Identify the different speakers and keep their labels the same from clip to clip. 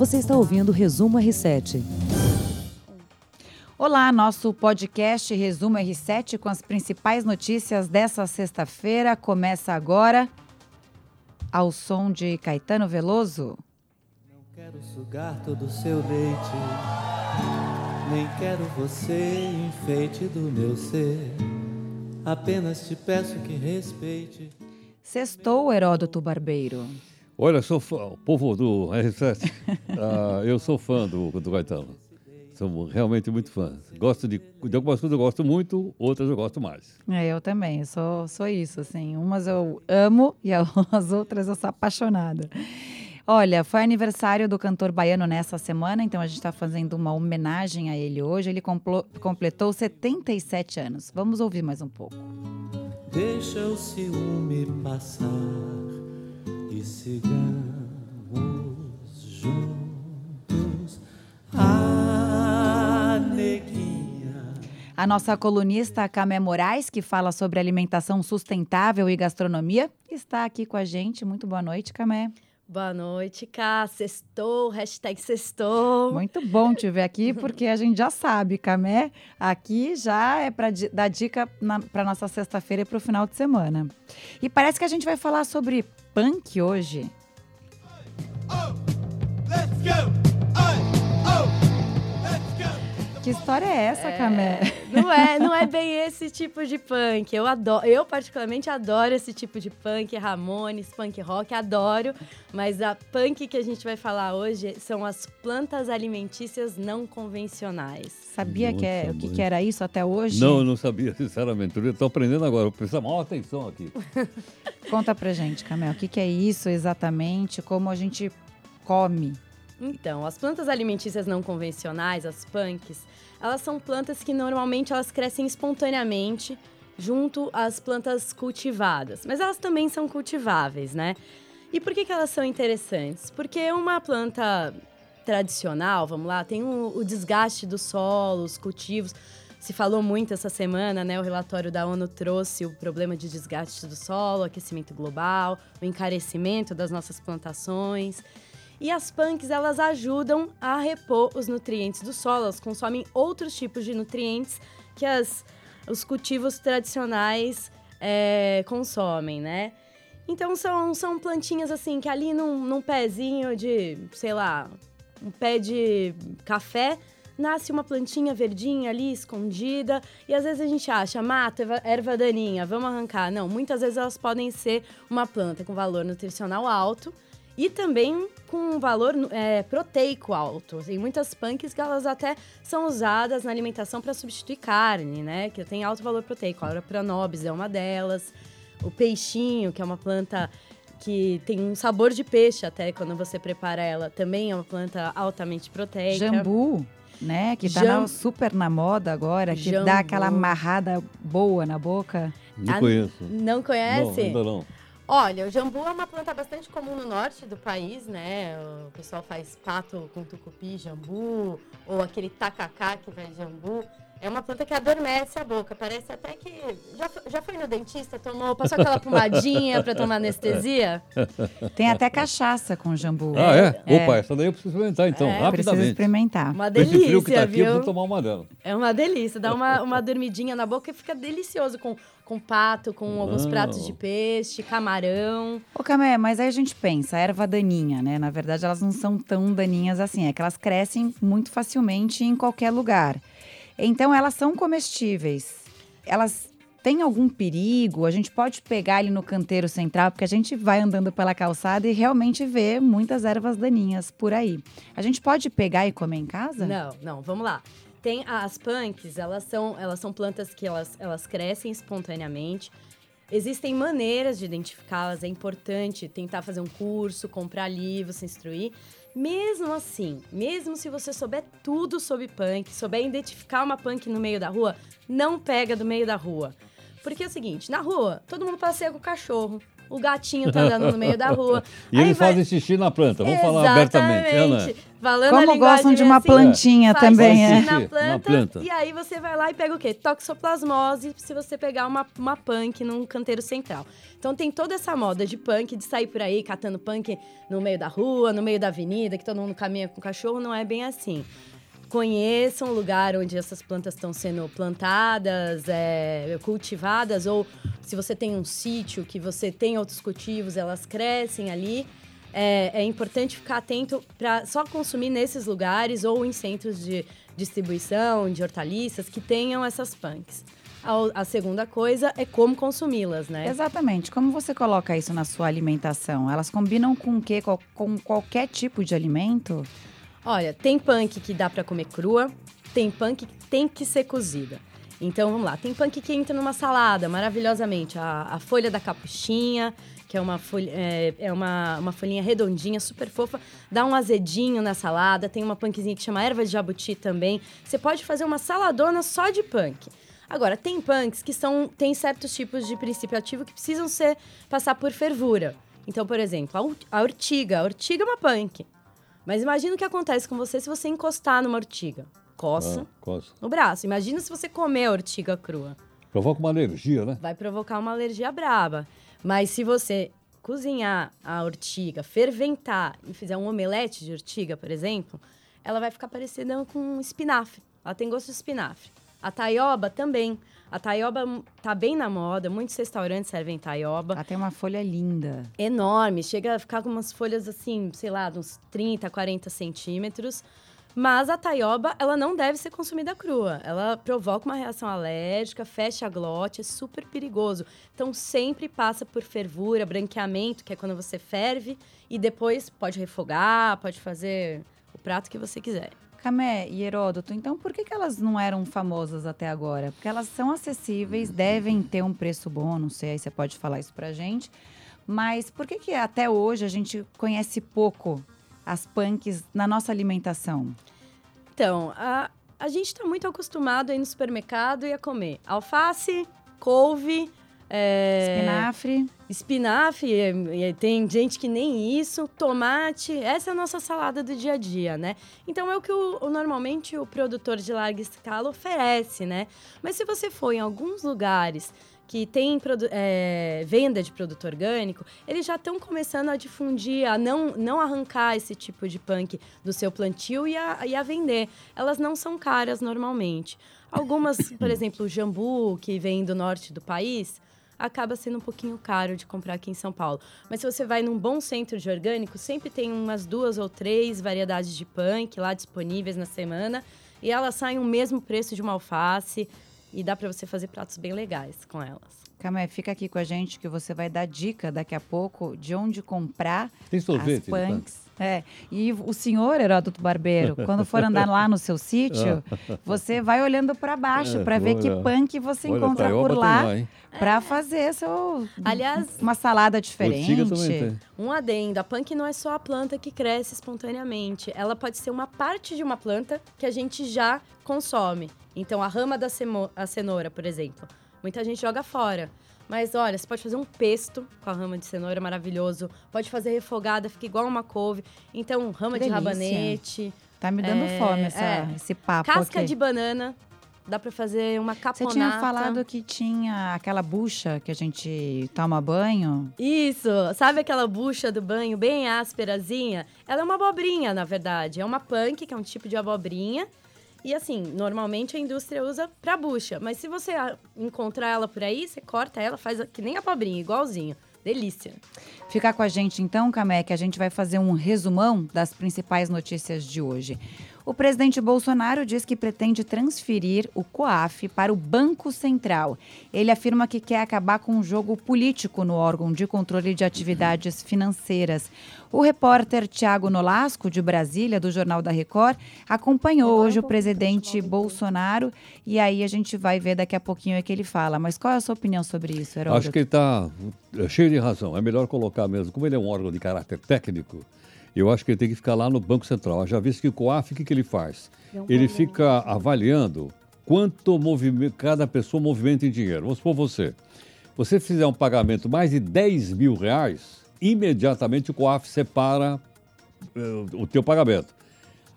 Speaker 1: Você está ouvindo o Resumo R7.
Speaker 2: Olá, nosso podcast Resumo R7 com as principais notícias dessa sexta-feira começa agora ao som de Caetano Veloso.
Speaker 3: Não quero sugar todo o seu leite, nem quero você enfeite do meu ser. Apenas te peço que respeite.
Speaker 2: Sextou, Heródoto Barbeiro.
Speaker 4: Olha, sou fã, o povo do R7, ah, eu sou fã do, do Caetano. Sou realmente muito fã. Gosto de, de algumas coisas eu gosto muito, outras eu gosto mais.
Speaker 2: É, eu também, eu sou, sou isso, assim. Umas eu amo e as outras eu sou apaixonada. Olha, foi aniversário do cantor baiano nessa semana, então a gente está fazendo uma homenagem a ele hoje. Ele completou 77 anos. Vamos ouvir mais um pouco.
Speaker 3: Deixa o ciúme passar e sigamos juntos. Ah, neguinha.
Speaker 2: A nossa colunista Camé Moraes, que fala sobre alimentação sustentável e gastronomia, está aqui com a gente. Muito boa noite, Camé.
Speaker 5: Boa noite, Cá. Sextou, hashtag sextou.
Speaker 2: Muito bom te ver aqui, porque a gente já sabe, Camé, aqui já é para dar dica para nossa sexta-feira e para o final de semana. E parece que a gente vai falar sobre punk hoje. Oh, let's go! Que história é essa, é, Camé?
Speaker 5: Não é, não é bem esse tipo de punk. Eu adoro, eu particularmente adoro esse tipo de punk, Ramones, punk rock, adoro. Mas a punk que a gente vai falar hoje são as plantas alimentícias não convencionais.
Speaker 2: Sabia que é, o que, que, era isso até hoje?
Speaker 4: Não, eu não sabia, sinceramente. Estou aprendendo agora, vou prestar maior atenção aqui.
Speaker 2: Conta pra gente, Camé, o que, que é isso exatamente, como a gente come
Speaker 5: então, as plantas alimentícias não convencionais, as punks, elas são plantas que normalmente elas crescem espontaneamente junto às plantas cultivadas, mas elas também são cultiváveis, né? E por que, que elas são interessantes? Porque uma planta tradicional, vamos lá, tem o, o desgaste do solo, os cultivos. Se falou muito essa semana, né? O relatório da ONU trouxe o problema de desgaste do solo, aquecimento global, o encarecimento das nossas plantações. E as punks, elas ajudam a repor os nutrientes do solo, elas consomem outros tipos de nutrientes que as, os cultivos tradicionais é, consomem, né? Então são, são plantinhas assim que ali num, num pezinho de, sei lá, um pé de café, nasce uma plantinha verdinha ali, escondida, e às vezes a gente acha, mata, erva daninha, vamos arrancar. Não, muitas vezes elas podem ser uma planta com valor nutricional alto, e também com um valor é, proteico alto. Tem muitas punks que elas até são usadas na alimentação para substituir carne, né? Que tem alto valor proteico. A Pranobis é uma delas. O peixinho, que é uma planta que tem um sabor de peixe até quando você prepara ela, também é uma planta altamente proteica.
Speaker 2: Jambu, né? Que tá Jam... super na moda agora, que Jambu. dá aquela amarrada boa na boca.
Speaker 4: Não ah, conheço.
Speaker 5: Não conhece?
Speaker 4: Não, ainda não.
Speaker 5: Olha, o jambu é uma planta bastante comum no norte do país, né? O pessoal faz pato com tucupi, jambu, ou aquele tacacá que vai jambu. É uma planta que adormece a boca. Parece até que. Já, já foi no dentista? Tomou, passou aquela pomadinha para tomar anestesia?
Speaker 2: Tem até cachaça com jambu.
Speaker 4: Ah, é? é. Opa, essa daí eu preciso experimentar então, é. rapidamente.
Speaker 2: Precisa experimentar.
Speaker 5: Uma delícia, frio
Speaker 4: que tá
Speaker 5: viu?
Speaker 4: Aqui, eu vou tomar uma dela.
Speaker 5: É uma delícia. Dá uma, uma dormidinha na boca e fica delicioso com com pato, com Não. alguns pratos de peixe, camarão.
Speaker 2: Ô, Camé, mas aí a gente pensa, erva daninha, né? Na verdade, elas não são tão daninhas assim, é que elas crescem muito facilmente em qualquer lugar. Então, elas são comestíveis. Elas têm algum perigo? A gente pode pegar ali no canteiro central, porque a gente vai andando pela calçada e realmente vê muitas ervas daninhas por aí. A gente pode pegar e comer em casa?
Speaker 5: Não, não, vamos lá. Tem as punks, elas são, elas são plantas que elas, elas crescem espontaneamente. Existem maneiras de identificá-las, é importante tentar fazer um curso, comprar livros, se instruir. Mesmo assim, mesmo se você souber tudo sobre punk, souber identificar uma punk no meio da rua, não pega do meio da rua. Porque é o seguinte, na rua, todo mundo passeia com o cachorro, o gatinho tá andando no meio da rua.
Speaker 4: E
Speaker 5: Aí
Speaker 4: eles
Speaker 5: vai-
Speaker 4: fazem xixi na planta, vamos falar abertamente. né?
Speaker 5: Exatamente. Falando
Speaker 2: Como gostam de uma
Speaker 5: assim,
Speaker 2: plantinha
Speaker 5: faz
Speaker 2: também, é.
Speaker 5: na planta,
Speaker 4: planta.
Speaker 5: E aí você vai lá e pega o quê? Toxoplasmose, se você pegar uma, uma punk num canteiro central. Então tem toda essa moda de punk, de sair por aí catando punk no meio da rua, no meio da avenida, que todo mundo caminha com cachorro, não é bem assim. Conheçam o lugar onde essas plantas estão sendo plantadas, é, cultivadas, ou se você tem um sítio que você tem outros cultivos, elas crescem ali. É, é importante ficar atento para só consumir nesses lugares ou em centros de distribuição de hortaliças que tenham essas punks. A, a segunda coisa é como consumi-las, né?
Speaker 2: Exatamente. Como você coloca isso na sua alimentação? Elas combinam com o quê? Com, com qualquer tipo de alimento?
Speaker 5: Olha, tem punk que dá pra comer crua, tem punk que tem que ser cozida. Então vamos lá, tem punk que entra numa salada maravilhosamente. A, a folha da capuchinha, que é uma folha, é, é uma, uma folhinha redondinha, super fofa, dá um azedinho na salada. Tem uma punkzinha que chama erva de jabuti também. Você pode fazer uma saladona só de punk. Agora, tem punks que são tem certos tipos de princípio ativo que precisam ser passar por fervura. Então, por exemplo, a, ortiga. A ortiga é uma punk. Mas imagina o que acontece com você se você encostar numa ortiga. Coça
Speaker 4: Ah, coça.
Speaker 5: no braço. Imagina se você comer a ortiga crua.
Speaker 4: Provoca uma alergia, né?
Speaker 5: Vai provocar uma alergia braba. Mas se você cozinhar a ortiga, ferventar e fizer um omelete de ortiga, por exemplo, ela vai ficar parecida com um espinafre. Ela tem gosto de espinafre. A taioba também. A taioba tá bem na moda, muitos restaurantes servem taioba
Speaker 2: Ela tem uma folha linda.
Speaker 5: enorme, chega a ficar com umas folhas assim, sei lá, uns 30, 40 centímetros. Mas a taioba, ela não deve ser consumida crua. Ela provoca uma reação alérgica, fecha a glote, é super perigoso. Então sempre passa por fervura, branqueamento, que é quando você ferve, e depois pode refogar, pode fazer o prato que você quiser.
Speaker 2: Camé e Heródoto, então por que, que elas não eram famosas até agora? Porque elas são acessíveis, devem ter um preço bom, não sei, aí você pode falar isso pra gente. Mas por que, que até hoje a gente conhece pouco as punks na nossa alimentação?
Speaker 5: Então, a, a gente está muito acostumado a ir no supermercado e a comer alface, couve, é,
Speaker 2: Espinafre.
Speaker 5: espinafre, tem gente que nem isso, tomate, essa é a nossa salada do dia a dia, né? Então é o que o, o- normalmente o produtor de larga escala oferece, né? Mas se você for em alguns lugares que tem é, venda de produto orgânico, eles já estão começando a difundir, a não, não arrancar esse tipo de punk do seu plantio e a, e a vender. Elas não são caras normalmente. Algumas, por exemplo, o jambu, que vem do norte do país, acaba sendo um pouquinho caro de comprar aqui em São Paulo. Mas se você vai num bom centro de orgânico, sempre tem umas duas ou três variedades de punk lá disponíveis na semana. E elas saem o mesmo preço de uma alface. E dá para você fazer pratos bem legais com elas.
Speaker 2: Camé, fica aqui com a gente que você vai dar dica daqui a pouco de onde comprar
Speaker 4: Tem sorvete,
Speaker 2: as
Speaker 4: né?
Speaker 2: punks. É, e o senhor, Heródoto Barbeiro, quando for andar lá no seu sítio, você vai olhando para baixo
Speaker 4: É,
Speaker 2: para ver
Speaker 4: vou
Speaker 2: que
Speaker 4: olhar.
Speaker 2: punk você
Speaker 4: Olha,
Speaker 2: encontra por lá
Speaker 4: lá,
Speaker 2: para fazer seu,
Speaker 5: Aliás,
Speaker 2: uma salada diferente.
Speaker 5: Um adendo, a punk não é só a planta que cresce espontaneamente. Ela pode ser uma parte de uma planta que a gente já consome. Então, a rama da a cenoura, por exemplo, muita gente joga fora. Mas olha, você pode fazer um pesto com a rama de cenoura maravilhoso. Pode fazer refogada, fica igual uma couve. Então, rama de rabanete,
Speaker 2: Tá me dando
Speaker 5: É,
Speaker 2: fome essa,
Speaker 5: é.
Speaker 2: esse papo
Speaker 5: casca
Speaker 2: aqui.
Speaker 5: de banana. Dá pra fazer uma
Speaker 2: Você
Speaker 5: caponata.
Speaker 2: tinha falado que tinha aquela bucha que a gente toma banho.
Speaker 5: Isso, sabe aquela bucha do banho bem ásperazinha? Ela é uma abobrinha, na verdade. É uma punk, que é um tipo de abobrinha. E assim, normalmente a indústria usa pra bucha. Mas se você encontrar ela por aí, você corta ela, faz que nem abobrinha, igualzinho. Delícia.
Speaker 2: Fica com a gente então, Camé, que a gente vai fazer um resumão das principais notícias de hoje. O presidente Bolsonaro diz que pretende transferir o COAF para o Banco Central. Ele afirma que quer acabar com o jogo político no órgão de controle de atividades financeiras. O repórter Tiago Nolasco, de Brasília, do Jornal da Record, acompanhou hoje o presidente Bolsonaro e aí a gente vai ver daqui a pouquinho o que ele fala. Mas qual é a sua opinião sobre isso, Heródoto?
Speaker 4: Acho que ele está cheio de razão. É melhor colocar mesmo. Como ele é um órgão de caráter técnico, eu acho que ele tem que ficar lá no Banco Central. Eu já visto que o COAF, o que, que ele faz? Ele fica avaliando quanto movimento, cada pessoa movimenta em dinheiro. Vamos supor você. você fizer um pagamento mais de 10 mil reais, imediatamente o COAF separa uh, o teu pagamento.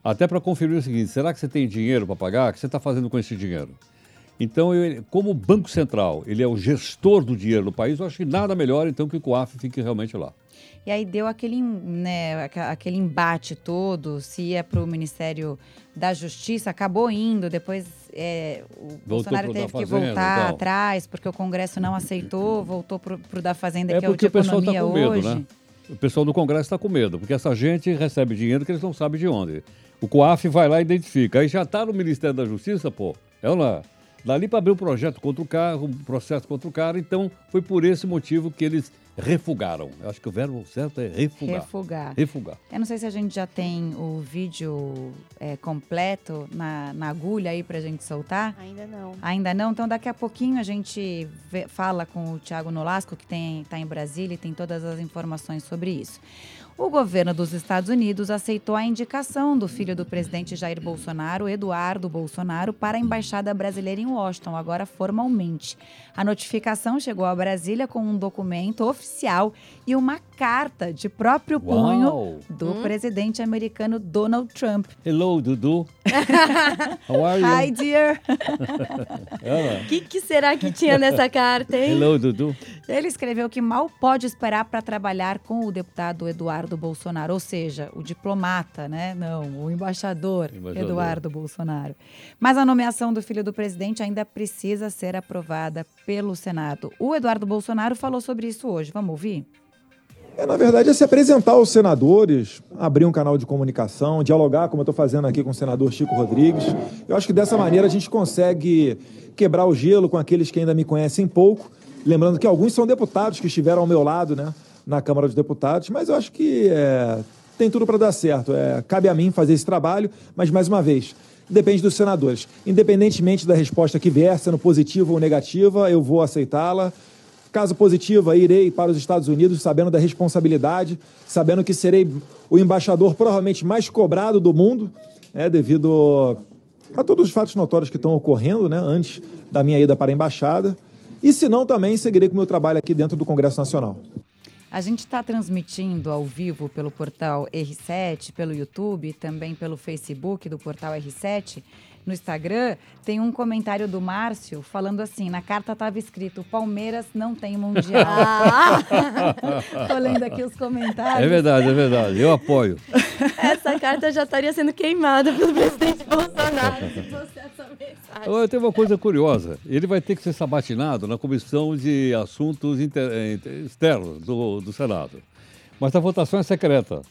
Speaker 4: Até para conferir o seguinte, será que você tem dinheiro para pagar? O que você está fazendo com esse dinheiro? Então, eu, como o Banco Central, ele é o gestor do dinheiro no país, eu acho que nada melhor então que o COAF fique realmente lá.
Speaker 2: E aí deu aquele, né, aquele embate todo, se ia para o Ministério da Justiça, acabou indo, depois é, o voltou Bolsonaro teve que voltar então. atrás, porque o Congresso não aceitou, voltou para o da Fazenda,
Speaker 4: é
Speaker 2: que é o de
Speaker 4: economia
Speaker 2: o pessoal
Speaker 4: tá com medo, Né? O pessoal do Congresso está com medo, porque essa gente recebe dinheiro que eles não sabem de onde. O COAF vai lá e identifica. Aí já está no Ministério da Justiça, pô. É é? Dali para abrir um projeto contra o cara, um processo contra o cara. Então, foi por esse motivo que eles refugaram. Eu acho que o verbo certo é refugar.
Speaker 2: Refugar.
Speaker 4: Refugar.
Speaker 2: Eu não sei se a gente já tem o vídeo é, completo na, na agulha aí para a gente soltar.
Speaker 5: Ainda não.
Speaker 2: Ainda não? Então daqui a pouquinho a gente vê, fala com o Thiago Nolasco, que está em Brasília e tem todas as informações sobre isso. O governo dos Estados Unidos aceitou a indicação do filho do presidente Jair Bolsonaro, Eduardo Bolsonaro, para a embaixada brasileira em Washington, agora formalmente. A notificação chegou a Brasília com um documento oficial e uma carta de próprio punho Uau. do hum? presidente americano Donald Trump.
Speaker 4: Hello, Dudu. How are you?
Speaker 2: Hi, dear.
Speaker 5: O que, que será que tinha nessa carta, hein?
Speaker 4: Hello, Dudu.
Speaker 2: Ele escreveu que mal pode esperar para trabalhar com o deputado Eduardo Bolsonaro, ou seja, o diplomata, né? Não, o embaixador, embaixador, Eduardo Bolsonaro. Mas a nomeação do filho do presidente ainda precisa ser aprovada pelo Senado. O Eduardo Bolsonaro falou sobre isso hoje. Vamos ouvir?
Speaker 6: É, na verdade, é se apresentar aos senadores, abrir um canal de comunicação, dialogar, como eu estou fazendo aqui com o senador Chico Rodrigues. Eu acho que dessa maneira a gente consegue quebrar o gelo com aqueles que ainda me conhecem pouco Lembrando que alguns são deputados que estiveram ao meu lado, né, na Câmara dos Deputados, mas eu acho que é, tem tudo para dar certo. É, cabe a mim fazer esse trabalho, mas mais uma vez, depende dos senadores. Independentemente da resposta que vier, sendo positiva ou negativa, eu vou aceitá-la. Caso positiva, irei para os Estados Unidos sabendo da responsabilidade, sabendo que serei o embaixador provavelmente mais cobrado do mundo, né, devido a todos os fatos notórios que estão ocorrendo né, antes da minha ida para a embaixada. E se não, também seguirei com o meu trabalho aqui dentro do Congresso Nacional.
Speaker 2: A gente está transmitindo ao vivo pelo portal R7, pelo YouTube, também pelo Facebook do portal R7 no Instagram, tem um comentário do Márcio falando assim: na carta estava escrito: Palmeiras não tem mundial. Estou lendo aqui os comentários.
Speaker 4: É verdade, é verdade. Eu apoio.
Speaker 5: Essa carta já estaria sendo queimada pelo presidente Bolsonaro se fosse essa mensagem.
Speaker 4: Eu tenho uma coisa curiosa: ele vai ter que ser sabatinado na Comissão de Assuntos Inter... Externos do, do Senado. Mas a votação é secreta.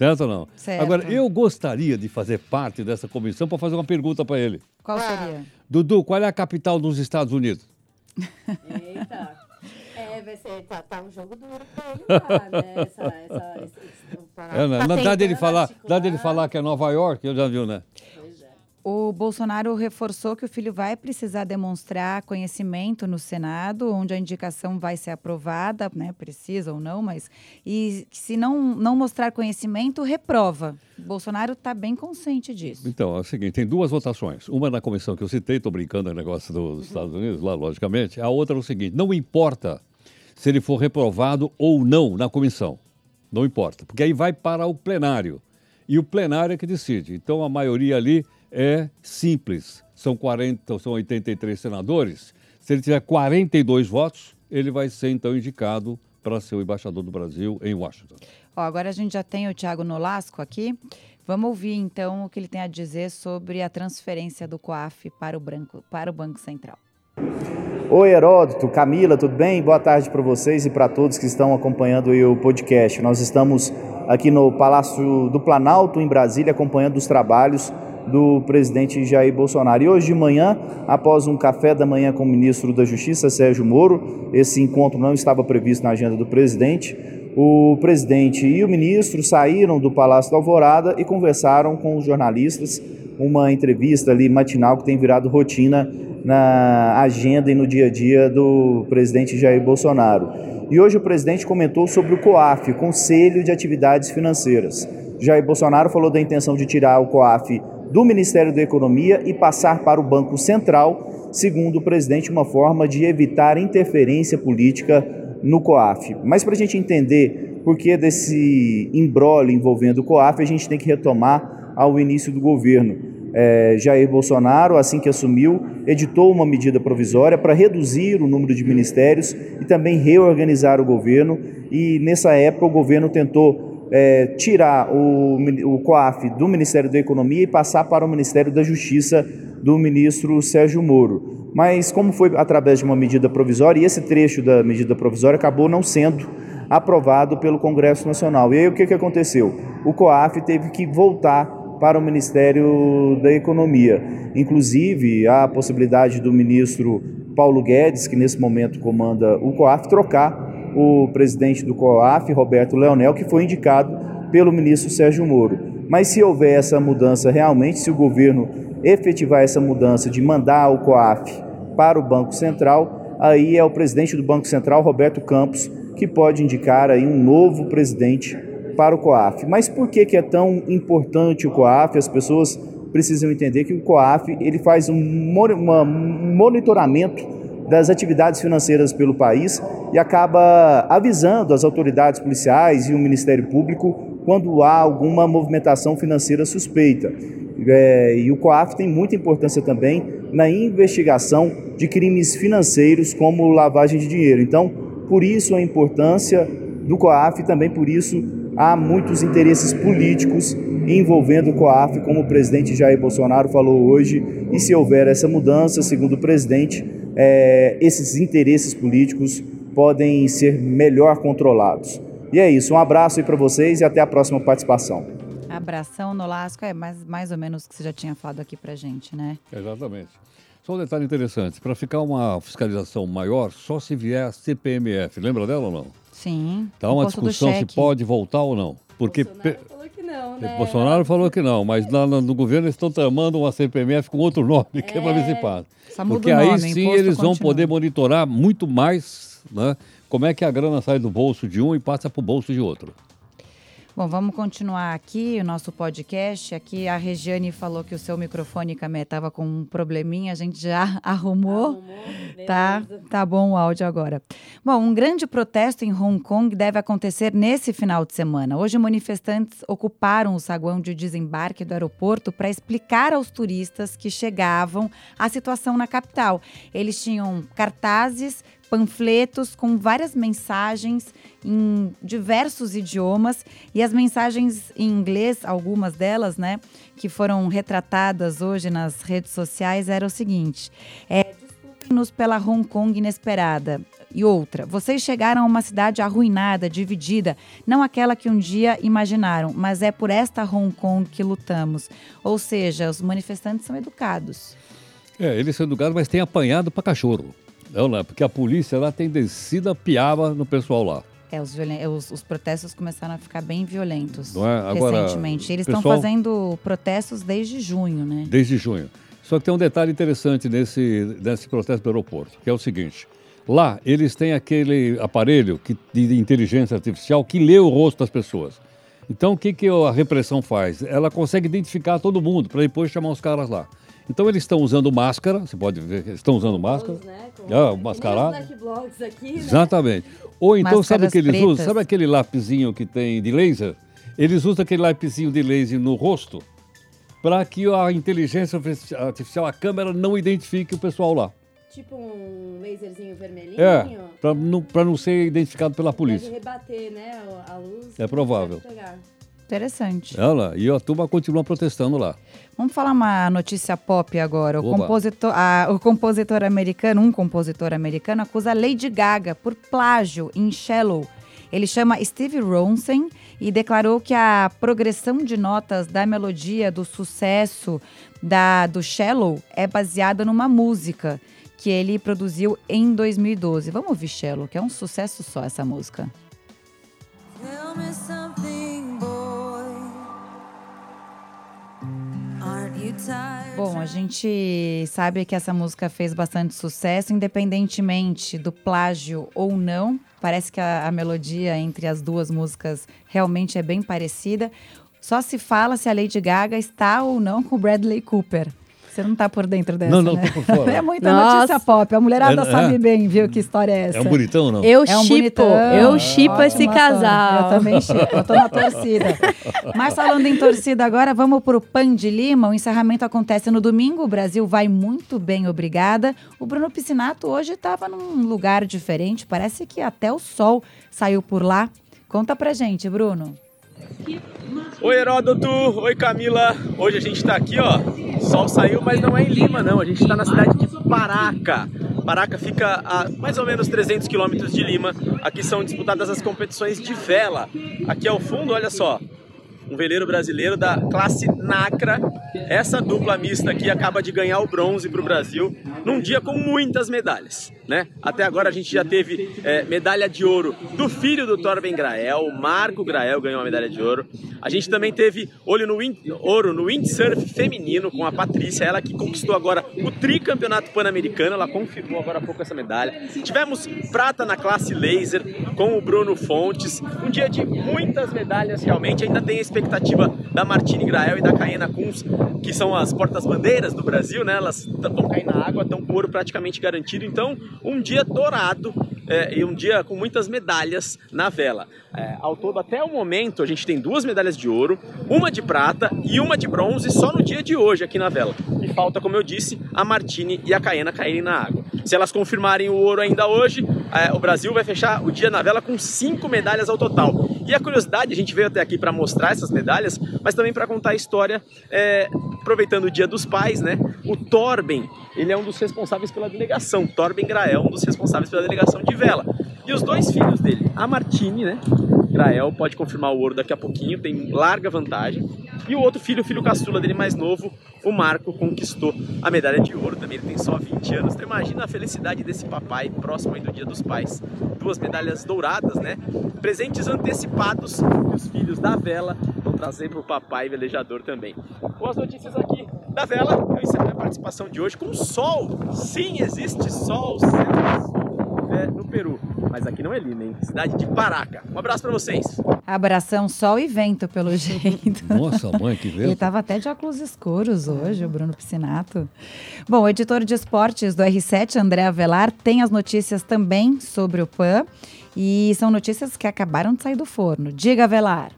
Speaker 4: Certo ou não?
Speaker 2: Certo.
Speaker 4: Agora, eu gostaria de fazer parte dessa comissão para fazer uma pergunta para ele.
Speaker 2: Qual seria?
Speaker 4: Dudu, qual é a capital dos Estados Unidos?
Speaker 5: Eita. É, vai ser, tá, tá um jogo duro pra ele lá, né? Essa, essa, esse, esse, é,
Speaker 4: né? Tá dá dele falar, dá dele falar que é Nova York, eu já viu, né?
Speaker 2: O Bolsonaro reforçou que o filho vai precisar demonstrar conhecimento no Senado, onde a indicação vai ser aprovada, né, precisa ou não, mas e se não, não mostrar conhecimento, reprova. O Bolsonaro está bem consciente disso.
Speaker 4: Então, é o seguinte, tem duas votações. Uma na comissão que eu citei, estou brincando no negócio dos Estados Unidos, lá, logicamente. A outra é o seguinte, não importa se ele for reprovado ou não na comissão. Não importa, porque aí vai para o plenário. E o plenário é que decide. Então, a maioria ali é simples. São 40, são 83 senadores. Se ele tiver 42 votos, ele vai ser então indicado para ser o embaixador do Brasil em Washington.
Speaker 2: Ó, agora a gente já tem o Tiago Nolasco aqui. Vamos ouvir então o que ele tem a dizer sobre a transferência do COAF para o, branco, para o Banco Central.
Speaker 7: Oi, Heródoto, Camila, tudo bem? Boa tarde para vocês e para todos que estão acompanhando o podcast. Nós estamos aqui no Palácio do Planalto, em Brasília, acompanhando os trabalhos do presidente Jair Bolsonaro. E hoje de manhã, após um café da manhã com o ministro da Justiça, Sérgio Moro, esse encontro não estava previsto na agenda do presidente, o presidente e o ministro saíram do Palácio da Alvorada e conversaram com os jornalistas, uma entrevista ali matinal que tem virado rotina na agenda e no dia a dia do presidente Jair Bolsonaro. E hoje o presidente comentou sobre o COAF, Conselho de Atividades Financeiras. Jair Bolsonaro falou da intenção de tirar o COAF do Ministério da Economia e passar para o Banco Central, segundo o presidente, uma forma de evitar interferência política no COAF. Mas para a gente entender por que desse embrólio envolvendo o COAF, a gente tem que retomar ao início do governo. É, Jair Bolsonaro, assim que assumiu, editou uma medida provisória para reduzir o número de ministérios e também reorganizar o governo. E nessa época o governo tentou é, tirar o, o COAF do Ministério da Economia e passar para o Ministério da Justiça do ministro Sérgio Moro. Mas como foi através de uma medida provisória, e esse trecho da medida provisória acabou não sendo aprovado pelo Congresso Nacional. E aí o que, que aconteceu? O COAF teve que voltar para o Ministério da Economia. Inclusive, há a possibilidade do ministro Paulo Guedes, que nesse momento comanda o COAF, trocar o presidente do COAF, Roberto Leonel, que foi indicado pelo ministro Sérgio Moro. Mas se houver essa mudança realmente, se o governo efetivar essa mudança de mandar o COAF para o Banco Central, aí é o presidente do Banco Central, Roberto Campos, que pode indicar aí um novo presidente para o COAF. Mas por que, que é tão importante o COAF? As pessoas precisam entender que o COAF ele faz um, monitoramento das atividades financeiras pelo país e acaba avisando as autoridades policiais e o Ministério Público quando há alguma movimentação financeira suspeita. É, e o COAF tem muita importância também na investigação de crimes financeiros como lavagem de dinheiro. Então, por isso a importância do COAF e também por isso há muitos interesses políticos envolvendo o COAF, como o presidente Jair Bolsonaro falou hoje, e se houver essa mudança, segundo o presidente, é, esses interesses políticos podem ser melhor controlados. E é isso, um abraço aí para vocês e até a próxima participação.
Speaker 2: Abração, Nolasco, é mais, mais ou menos o que você já tinha falado aqui para gente, né?
Speaker 4: Exatamente. Só um detalhe interessante, para ficar uma fiscalização maior, só se vier a CPMF, lembra dela ou não?
Speaker 2: Sim.
Speaker 4: Está uma discussão se pode voltar ou não. Porque
Speaker 5: Bolsonaro não, né?
Speaker 4: Bolsonaro falou que não, mas lá no governo eles estão tramando uma CPMF com outro nome, que é, é para Porque aí nome, sim eles vão poder monitorar muito mais né, como é que a grana sai do bolso de um e passa para o bolso de outro.
Speaker 2: Bom, vamos continuar aqui o nosso podcast. Aqui a Regiane falou que o seu microfone, Camé, estava com um probleminha. A gente já arrumou. arrumou tá, tá bom o áudio agora. Bom, um grande protesto em Hong Kong deve acontecer nesse final de semana. Hoje, manifestantes ocuparam o saguão de desembarque do aeroporto para explicar aos turistas que chegavam a situação na capital. Eles tinham cartazes panfletos com várias mensagens em diversos idiomas e as mensagens em inglês, algumas delas, né, que foram retratadas hoje nas redes sociais, eram o seguinte: é, desculpem-nos pela Hong Kong inesperada. E outra, vocês chegaram a uma cidade arruinada, dividida, não aquela que um dia imaginaram, mas é por esta Hong Kong que lutamos. Ou seja, os manifestantes são educados.
Speaker 4: É, eles são educados, mas têm apanhado para cachorro. Não, não, porque a polícia lá tem descido a piaba no pessoal lá.
Speaker 2: É, os, os, os, protestos começaram a ficar bem violentos é? Agora, recentemente. Eles estão fazendo protestos desde junho, né?
Speaker 4: Desde junho. Só que tem um detalhe interessante nesse, nesse protesto do aeroporto, que é o seguinte. Lá, eles têm aquele aparelho que, de inteligência artificial que lê o rosto das pessoas. Então, o que, que a repressão faz? Ela consegue identificar todo mundo para depois chamar os caras lá. Então eles estão usando máscara, você pode ver que eles estão usando máscara. Né? Ah, mascarado. Aqui, né? Exatamente. Ou então, Máscaras sabe o que eles pretas. usam? Sabe aquele lapisinho que tem de laser? Eles usam aquele lapisinho de laser no rosto para que a inteligência artificial, a câmera, não identifique o pessoal lá.
Speaker 5: Tipo um laserzinho vermelhinho? É,
Speaker 4: para não, não ser identificado pela polícia.
Speaker 5: Deve rebater, né, a luz.
Speaker 4: É provável.
Speaker 2: Interessante.
Speaker 4: Ela, e a turma continua protestando lá.
Speaker 2: Vamos falar uma notícia pop agora. O compositor, a, o compositor americano, um compositor americano, acusa Lady Gaga por plágio em Shallow. Ele chama Steve Ronson e declarou que a progressão de notas da melodia do sucesso da, do Shallow é baseada numa música que ele produziu em 2012. Vamos ouvir Shallow, que é um sucesso só essa música. Tell me something, Bom, a gente sabe que essa música fez bastante sucesso, independentemente do plágio ou não. Parece que a, a melodia entre as duas músicas realmente é bem parecida. Só se fala se a Lady Gaga está ou não com Bradley Cooper. Você não tá por dentro dessa,
Speaker 4: Não, não,
Speaker 2: né?
Speaker 4: tô por fora.
Speaker 2: É muita
Speaker 5: Nossa.
Speaker 2: notícia pop. A mulherada
Speaker 4: É, é.
Speaker 2: sabe bem, viu, que história é essa.
Speaker 4: É um bonitão ou não?
Speaker 5: Eu
Speaker 2: É um
Speaker 5: chipo,
Speaker 2: bonitão.
Speaker 5: eu chipo esse casal.
Speaker 2: Eu também chipo, eu tô na torcida. Mas falando em torcida agora, vamos pro Pan de Lima. O encerramento acontece no domingo. O Brasil vai muito bem, obrigada. O Bruno Piscinato hoje estava num lugar diferente. Parece que até o sol saiu por lá. Conta pra gente, Bruno.
Speaker 8: Oi Heródoto, oi Camila. Hoje a gente tá aqui, ó. O sol saiu, mas não é em Lima, não. A gente tá na cidade de Paraca. Paraca fica a mais ou menos 300 quilômetros de Lima. Aqui são disputadas as competições de vela. Aqui ao fundo, olha só, um veleiro brasileiro da classe Nacra. Essa dupla mista aqui acaba de ganhar o bronze para o Brasil num dia com muitas medalhas, né? Até agora a gente já teve é, medalha de ouro do filho do Torben Grael, Marco Grael ganhou a medalha de ouro. A gente também teve olho no ouro no windsurf feminino com a Patrícia, ela que conquistou agora o tricampeonato pan-americano, ela confirmou agora há pouco essa medalha. Tivemos prata na classe laser com o Bruno Fontes, um dia de muitas medalhas realmente, ainda tem a expectativa da Martine Grael e da Caena Kunz, que são as portas-bandeiras do Brasil, né? Elas vão cair na água, estão com ouro praticamente garantido. Então, um dia dourado é, e um dia com muitas medalhas na vela. É, ao todo, até o momento, a gente tem duas medalhas de ouro, uma de prata e uma de bronze só no dia de hoje aqui na vela. E falta, como eu disse, a Martine e a Caena caírem na água. Se elas confirmarem o ouro ainda hoje, é, o Brasil vai fechar o dia na vela com cinco medalhas ao total. E a curiosidade, a gente veio até aqui para mostrar essas medalhas, mas também para contar a história, é, aproveitando o Dia dos Pais, né? O Torben, ele é um dos responsáveis pela delegação. Torben Grael, um dos responsáveis pela delegação de vela. E os dois filhos dele, a Martine, né? Grael pode confirmar o ouro daqui a pouquinho, tem larga vantagem. E o outro filho, o filho caçula dele mais novo, o Marco, conquistou a medalha de ouro também. Ele tem só 20 anos. Então imagina a felicidade desse papai próximo aí do Dia dos Pais. Duas medalhas douradas, né? Presentes antecipados que os filhos da vela vão trazer para o papai velejador também. Com as notícias aqui da vela, eu encerro minha participação de hoje com sol. Sim, existe sol, céu azul, é, no Peru. Mas aqui não é Lima, hein? Cidade de Paraca. Um abraço para vocês.
Speaker 2: Abração, sol e vento, pelo jeito.
Speaker 4: Nossa, mãe, que
Speaker 2: Ele
Speaker 4: vento.
Speaker 2: estava até de óculos escuros hoje, o Bruno Piscinato. Bom, o editor de esportes do R7, André Avelar, tem as notícias também sobre o PAN. E são notícias que acabaram de sair do forno. Diga, Avelar.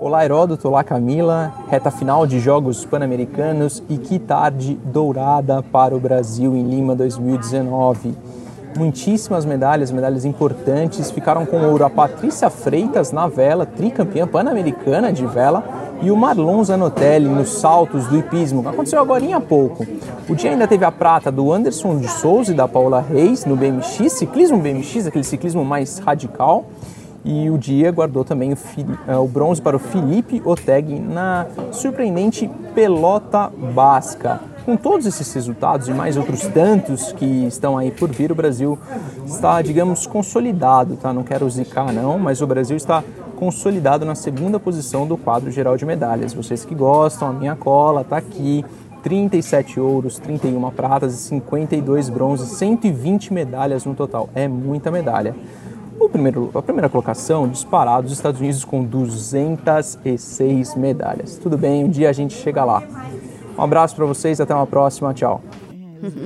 Speaker 9: Olá Heródoto, olá Camila, reta final de Jogos Pan-Americanos e que tarde dourada para o Brasil em Lima 2019. Muitíssimas medalhas, medalhas importantes, ficaram com ouro a Patrícia Freitas na vela, tricampeã pan-americana de vela, e o Marlon Zanotelli nos saltos do hipismo, que aconteceu agora há pouco. O dia ainda teve a prata do Anderson de Souza e da Paula Reis no BMX, ciclismo BMX, aquele ciclismo mais radical. E o dia guardou também o, eh, o bronze para o Felipe Oteg na surpreendente pelota basca. Com todos esses resultados e mais outros tantos que estão aí por vir, o Brasil está, digamos, consolidado, tá? Não quero zicar não, mas o Brasil está consolidado na segunda posição do quadro geral de medalhas. Vocês que gostam, a minha cola está aqui. 37 ouros, 31 pratas e 52 bronzes, 120 medalhas no total. É muita medalha. O primeiro, a primeira colocação, disparado, os Estados Unidos com 206 medalhas. Tudo bem, um dia a gente chega lá. Um abraço para vocês, até uma próxima, tchau.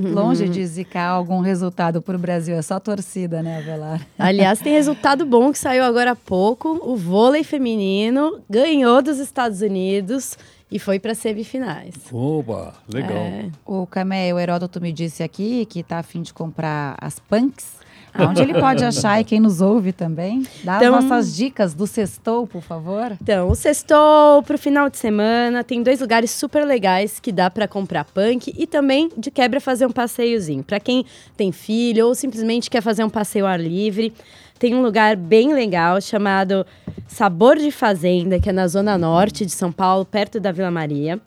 Speaker 2: Longe de zicar algum resultado para o Brasil, é só torcida, né, Avelar?
Speaker 5: Aliás, tem resultado bom que saiu agora há pouco. O vôlei feminino ganhou dos Estados Unidos e foi para semifinais.
Speaker 4: Opa, legal.
Speaker 5: É.
Speaker 2: O Camé, o Heródoto me disse aqui que tá afim de comprar as punks. Aonde ele pode achar e quem nos ouve também? Dá
Speaker 5: Então-
Speaker 2: as nossas dicas do sextou, por favor.
Speaker 5: Então, o sextou pro final de semana tem dois lugares super legais que dá para comprar punk e também de quebra fazer um passeiozinho. Para quem tem filho ou simplesmente quer fazer um passeio ao ar livre, tem um lugar bem legal chamado Sabor de Fazenda, que é na zona norte de São Paulo, perto da Vila Maria.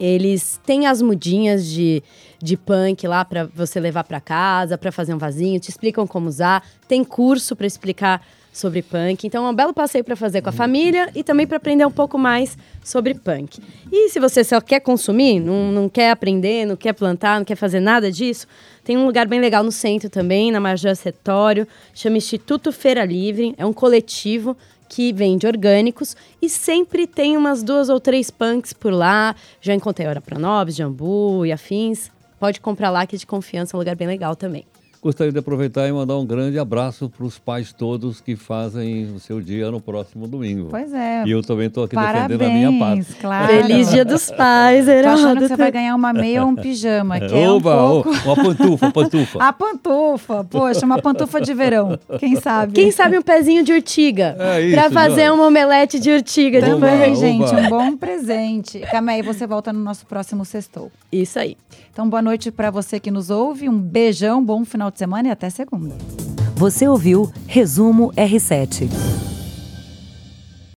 Speaker 5: Eles têm as mudinhas de, de punk lá para você levar para casa, para fazer um vasinho, te explicam como usar, tem curso para explicar sobre punk. Então é um belo passeio para fazer com a família e também para aprender um pouco mais sobre punk. E se você só quer consumir, não, não quer aprender, não quer plantar, não quer fazer nada disso, tem um lugar bem legal no centro também, na Major Setório, chama Instituto Feira Livre, é um coletivo que vende orgânicos e sempre tem umas duas ou três punks por lá. Já encontrei Hora para Nobres, Jambu e afins. Pode comprar lá, que é de confiança, é um lugar bem legal também.
Speaker 4: Gostaria de aproveitar e mandar um grande abraço para os pais todos que fazem o seu dia no próximo domingo.
Speaker 2: Pois é.
Speaker 4: E eu também estou aqui
Speaker 2: Parabéns,
Speaker 4: defendendo a minha parte.
Speaker 2: Claro.
Speaker 5: Feliz Dia dos Pais,
Speaker 2: Tô achando que
Speaker 5: Heródoto.
Speaker 2: você vai ganhar uma meia ou um pijama, que é um
Speaker 4: Oba,
Speaker 2: pouco...
Speaker 4: uma pantufa, pantufa.
Speaker 2: A pantufa, poxa, uma pantufa de verão, quem sabe?
Speaker 5: Quem sabe um pezinho de urtiga?
Speaker 4: É
Speaker 5: pra fazer uma omelete de urtiga
Speaker 2: Também,
Speaker 5: depois.
Speaker 2: gente,
Speaker 4: oba.
Speaker 2: um bom presente. Camé, você volta no nosso próximo sextou.
Speaker 5: Isso aí.
Speaker 2: Então, boa noite para você que nos ouve, um beijão, bom final de semana e até segunda.
Speaker 1: Você ouviu Resumo R7.